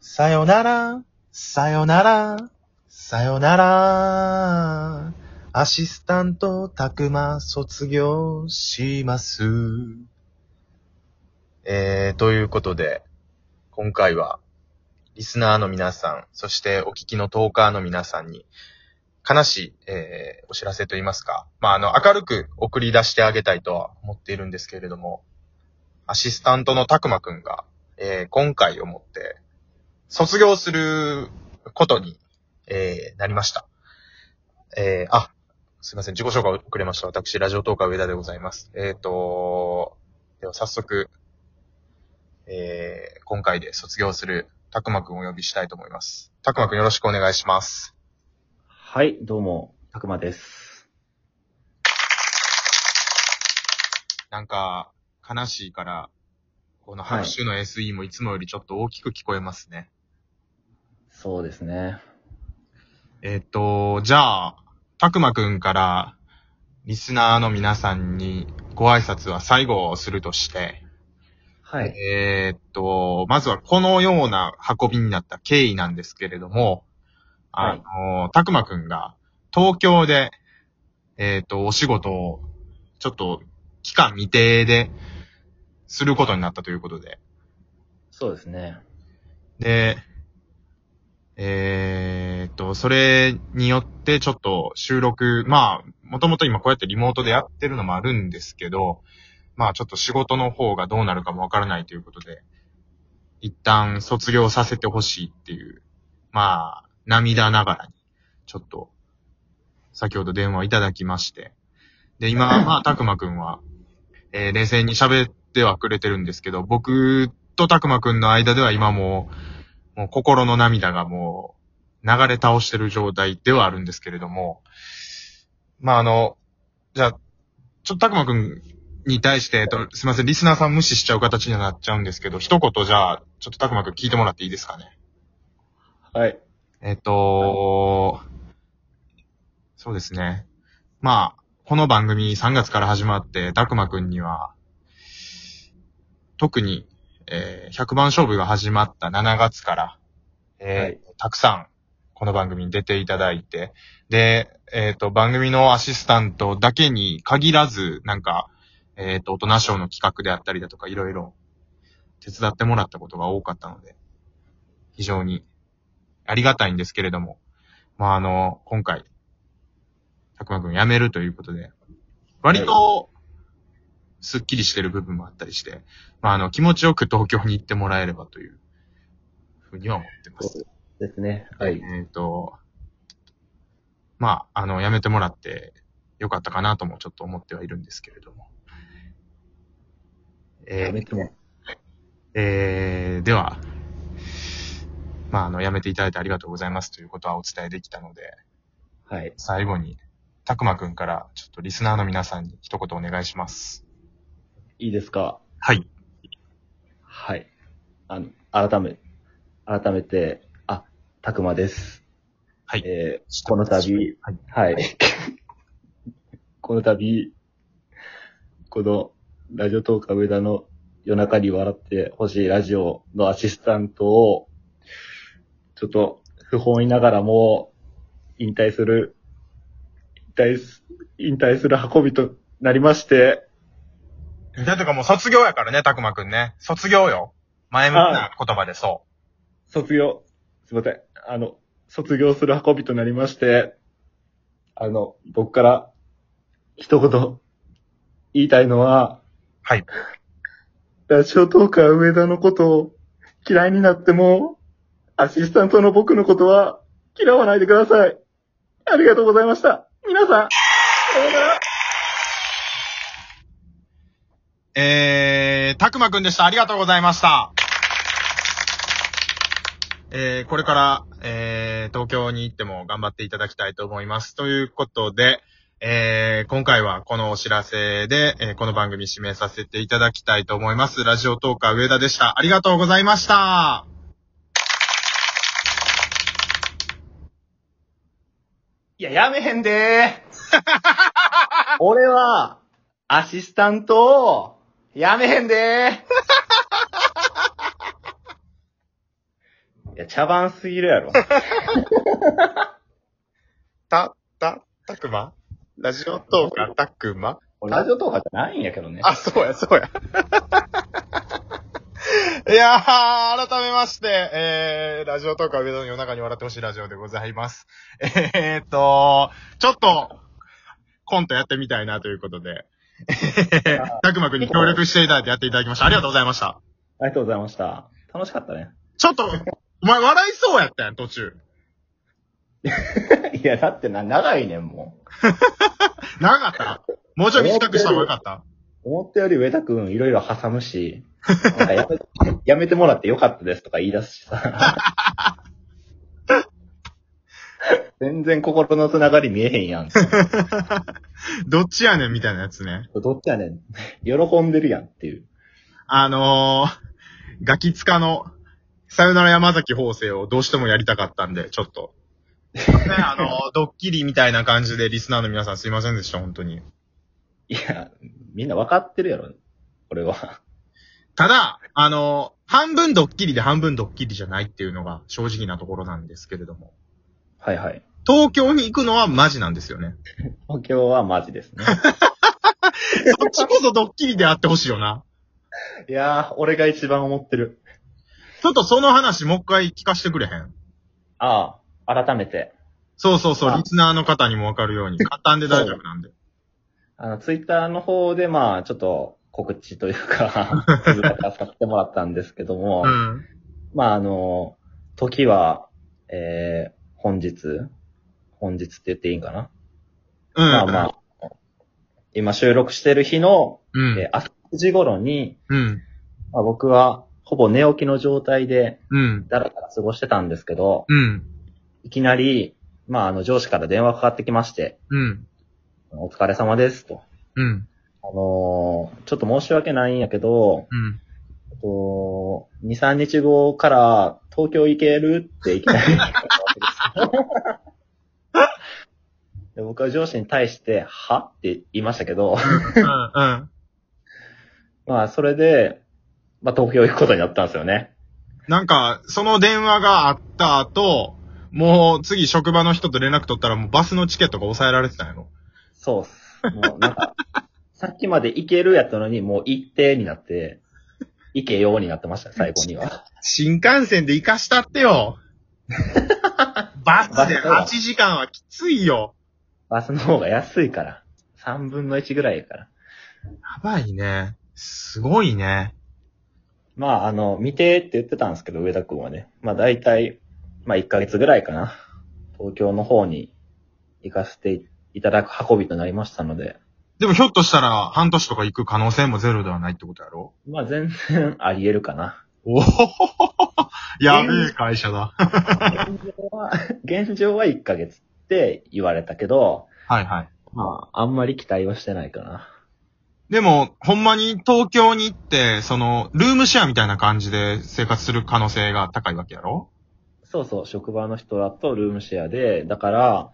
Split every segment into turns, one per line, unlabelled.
さよなら、さよなら、さよなら。アシスタント、たくま、卒業します。えー、ということで、今回は、リスナーの皆さん、そしてお聞きのトーカーの皆さんに、悲しい、えー、お知らせといいますか、まあ、あの、明るく送り出してあげたいとは思っているんですけれども、アシスタントのたくまくんが、えー、今回をもって、卒業することに、えー、なりました。えー、あ、すいません、自己紹介遅れました。私、ラジオトーカー上田でございます。えっ、と、では早速、えー、今回で卒業するたくまくんをお呼びしたいと思います。たくまくんよろしくお願いします。
はい、どうも、たくまです。
なんか、悲しいから、この拍手の SE もいつもよりちょっと大きく聞こえますね。
そうですね。
えっ、と、じゃあ、たくまくんから、リスナーの皆さんにご挨拶は最後をするとして、
はい。
えっと、まずはこのような運びになった経緯なんですけれども、あの、たくまくんが東京で、えっ、と、お仕事を、ちょっと、期間未定で、することになったということで、
そうですね。
で、えーっと、それによってちょっと収録、まあ、もともと今こうやってリモートでやってるのもあるんですけど、まあちょっと仕事の方がどうなるかもわからないということで、一旦卒業させてほしいっていう、まあ、涙ながらに、ちょっと、先ほど電話いただきまして、で、今、まあ、たくまくんは、えー冷静に喋ってはくれてるんですけど、僕とたくまくんの間では今も、もう心の涙がもう流れ倒してる状態ではあるんですけれども、まああの、じゃあ、ちょっとたくまくんに対して、えっと、すいません、リスナーさん無視しちゃう形にはなっちゃうんですけど、一言じゃあ、ちょっとたくまくん聞いてもらっていいですかね？
はい。
えっと、そうですね。まあ、この番組3月から始まって、たくまくんには、特に、えー100番勝負が始まった7月から、えー
はい。
たくさん、この番組に出ていただいて、で、えっ、と、番組のアシスタントだけに限らず、なんか、えっ、と、大人賞の企画であったりだとか、いろいろ手伝ってもらったことが多かったので、非常にありがたいんですけれども、まあ、あの、今回、たくまくん辞めるということで、割と、すっきりしてる部分もあったりして、まあ、あの、気持ちよく東京に行ってもらえればという、ふうには思ってます。
ですね。はい。
えっ、と、まあ、あの、辞めてもらってよかったかなともちょっと思ってはいるんですけれども。えー
やめても。
えー、では、まあ、あの、辞めていただいてありがとうございますということはお伝えできたので、
はい。
最後に、たくまくんから、ちょっとリスナーの皆さんに一言お願いします。
いいですか？
はい。
はい。あの、改め、改めて、あ、たくまです。
はい。
えー、この度、
はい。
はい。この度、この、ラジオトーカー上田の夜中に笑ってほしいラジオのアシスタントを、ちょっと不本意ながらも、引退する、引退す、引退する運びとなりまして、
だってかもう卒業やからね、たくまくんね。卒業よ。前向きな言葉でそ
卒業、すいません。あの、卒業する運びとなりまして、あの、僕から一言言いたいのは、
う。はい。
ラジオトーカー上田のことを嫌いになっても、アシスタントの僕のことは嫌わないでください。ありがとうございました。皆さん、さようなら。
えー、たくまくんでした。ありがとうございました。えー、これから、えー、東京に行っても頑張っていただきたいと思います。ということで、えー、今回はこのお知らせで、えーこの番組指名させていただきたいと思います。ラジオトーカー上田でした。ありがとうございました。
いや、やめへんでー。俺は、アシスタントを、やめへんでー。いや、茶番すぎるやろ。
た、た、たくま？ラジオトーカーたくま？
ラジオとかじゃないんやけどね。
あ、そうや、そうや。いやー、改めまして、えー、ラジオトーカー上田の夜中に笑ってほしいラジオでございます。えーっと、ちょっと、コントやってみたいなということで、えー たくまくんに協力していただいてやっていただきました。ありがとうございました。
ありがとうございました。楽しかったね。
ちょっと、お前笑いそうやったやん、途中。
いや、だってな、長いねん、も
長かった？もうちょい短くした方がよかった？
う。思ったより上田くんいろいろ挟むし、なんかやめやめてもらってよかったですとか言い出すしさ。全然心のつながり見えへんやん。
どっちやねんみたいなやつね。
どっちやねん。喜んでるやんっていう。
あのー、ガキツカの、さよなら山崎法生をどうしてもやりたかったんで、ちょっと。ね、あのー、ドッキリみたいな感じでリスナーの皆さんすいませんでした、本当に。
いや、みんな分かってるやろ。俺は。
ただ、あのー、半分ドッキリで半分ドッキリじゃないっていうのが正直なところなんですけれども。
はいはい。
東京に行くのはマジなんですよね。
東京はマジですね。
そっちこそドッキリであってほしいよな。
いやー、俺が一番思ってる。
ちょっとその話もう一回聞かせてくれへん？
ああ、改めて。
そうそうそう、
あ
リスナーの方にもわかるように、簡単で大丈夫なんで。
あの、ツイッターの方で、まあ、ちょっと告知というか、続かさせてもらったんですけども、
うん。
まあ、あの、時は、えー、本日、本日って言っていいんかな、
うん。
まあまあ、今収録してる日の、
うん。
えー朝9時頃に、
うん。
まあ、僕はほぼ寝起きの状態で、
うん。
だらだら過ごしてたんですけど、
うん。
いきなり、まあ、あの、上司から電話かかってきまして、
うん。
お疲れ様ですと。
うん。
あのーちょっと申し訳ないんやけど、
うん。
と、2、3日後から東京行けるっていきなり で僕は上司に対して、は？って言いましたけど、
うん。
まあ、それで、まあ、東京行くことになったんですよね。
なんか、その電話があった後、もう次職場の人と連絡取ったらもうバスのチケットが抑えられてたんやろ。
そうっす。もうなんか、さっきまで行けるやったのに、もう行ってになって、行けようになってました、最後には。
新幹線で行かしたってよ。バスで8時間はきついよ。
バスの方が安いから。3分の1ぐらいやから。
やばいね。すごいね。
まあ、あの、見てって言ってたんですけど、上田くんはね。まあ、大体、まあ、1ヶ月ぐらいかな。東京の方に行かせていただく運びとなりましたので、
でもひょっとしたら半年とか行く可能性もゼロではないってことやろ？
まあ、全然 あり得るかな。
おおやべえ会社だ。
現状は、現状は1ヶ月って言われたけど、
はいはい。
まあ、あんまり期待はしてないかな。
でも、ほんまに東京に行って、その、ルームシェアみたいな感じで生活する可能性が高いわけやろ？
そうそう、職場の人だとルームシェアで、だから、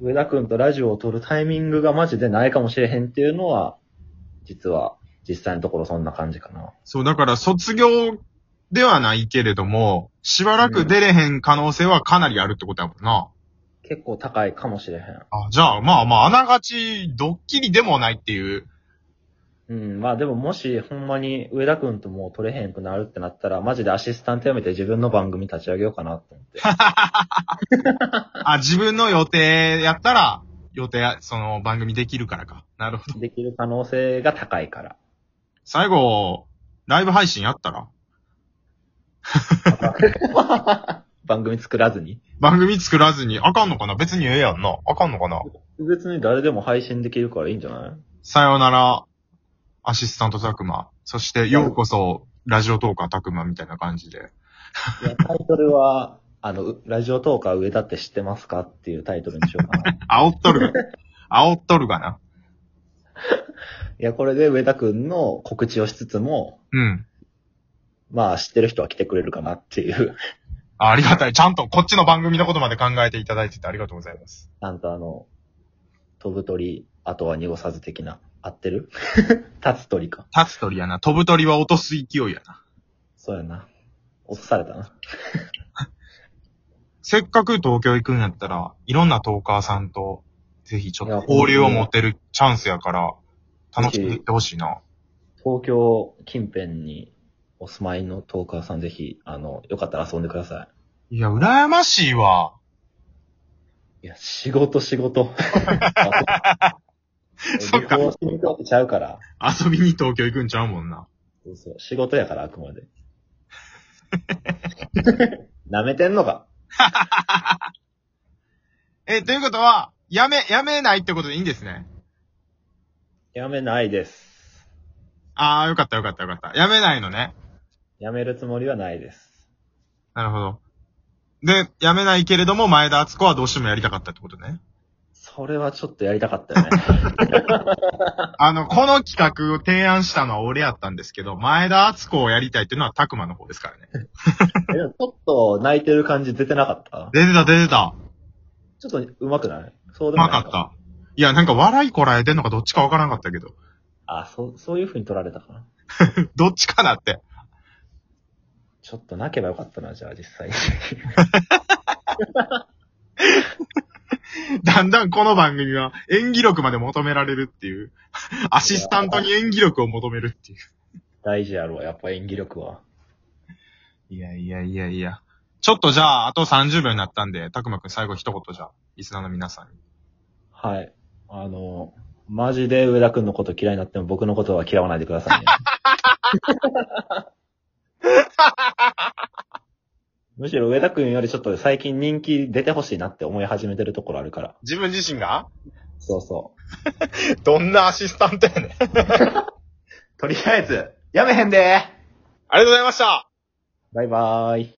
上田くんとラジオを撮るタイミングがマジでないかもしれへんっていうのは、実は、実際のところそんな感じかな。
そう、だから卒業ではないけれども、しばらく出れへん可能性はかなりあるってことやもんな。
結構高いかもしれへん。
あ、じゃあ、まあまあ、あながち、ドッキリでもないっていう。
うん、まあでももしほんまに上田くんともう撮れへんくなるってなったら、マジでアシスタント辞めて自分の番組立ち上げようかなと思って。
あ、自分の予定やったら、予定、その番組できるからか。なるほど。
できる可能性が高いから。
最後、ライブ配信やったら？
番組作らずに。
番組作らずに、あかんのかな？別にええやんな。あかんのかな？
別に誰でも配信できるからいいんじゃない？
さよなら、アシスタントたくま。そして、ようこそ、ラジオトーカーたくまみたいな感じで。
いや、タイトルは、あの、うラジオトーカー上田って知ってますかっていうタイトルにしようかな。い
煽っとるが。煽っとるがな。
や、これで上田くんの告知をしつつも、
うん。
まあ知ってる人は来てくれるかなっていう。
あありがたい。ちゃんとこっちの番組のことまで考えていただいててありがとうございます。
ちゃんとあの、飛ぶ鳥、あとは濁さず的な。合ってる？立つ鳥か。
立つ鳥やな。飛ぶ鳥は落とす勢いやな。
そうやな。落とされたな。
せっかく東京行くんやったら、いろんなトーカーさんと、ぜひちょっと交流を持てるチャンスやから、楽しんでいってほしいな。
東京近辺にお住まいのトーカーさんぜひ、あの、よかったら遊んでくださ
いや、羨ましいわ。
い。いや、仕事仕事。
そっか
旅行しに行くわけちゃうから。
遊びに東京行くんちゃうもんな。
そうそう。仕事やから、あくまで。舐めてんのか。
え、ということは、やめ、やめないってことでいいんですね。
やめないです。
ああ、よかったよかったよかった。やめないのね。
やめるつもりはないです。
なるほど。で、やめないけれども、前田敦子はどうしてもやりたかったってことね。
それはちょっとやりたかったよね。
あの、この企画を提案したのは俺やったんですけど、前田敦子をやりたいっていうのは拓馬の方ですからね。
えでもちょっと泣いてる感じ出てなかった？
出てた出てた。
ちょっと上手くない？そう
う
でもない
まかった。いや、なんか笑いこらえてんのかどっちかわからなかったけど。
あ、そう、そういう風に取られたかな。
どっちかなって。
ちょっと泣けばよかったな、じゃあ実際に。
だんだんこの番組は演技力まで求められるっていう。アシスタントに演技力を求めるっていう。
大事やろ、やっぱ演技力は。
いやいやいやいや。ちょっとじゃあ、あと30秒になったんで、たくまくん最後一言じゃあ、リスナーの皆さんに。
はい。あの、マジで上田くんのこと嫌いになっても僕のことは嫌わないでくださいね。むしろ上田くんよりちょっと最近人気出てほしいなって思い始めてるところあるから。
自分自身が？
そうそ
どんなアシスタントやねん。
う。とりあえず、やめへんで
ありがとうございました
バイバーイ。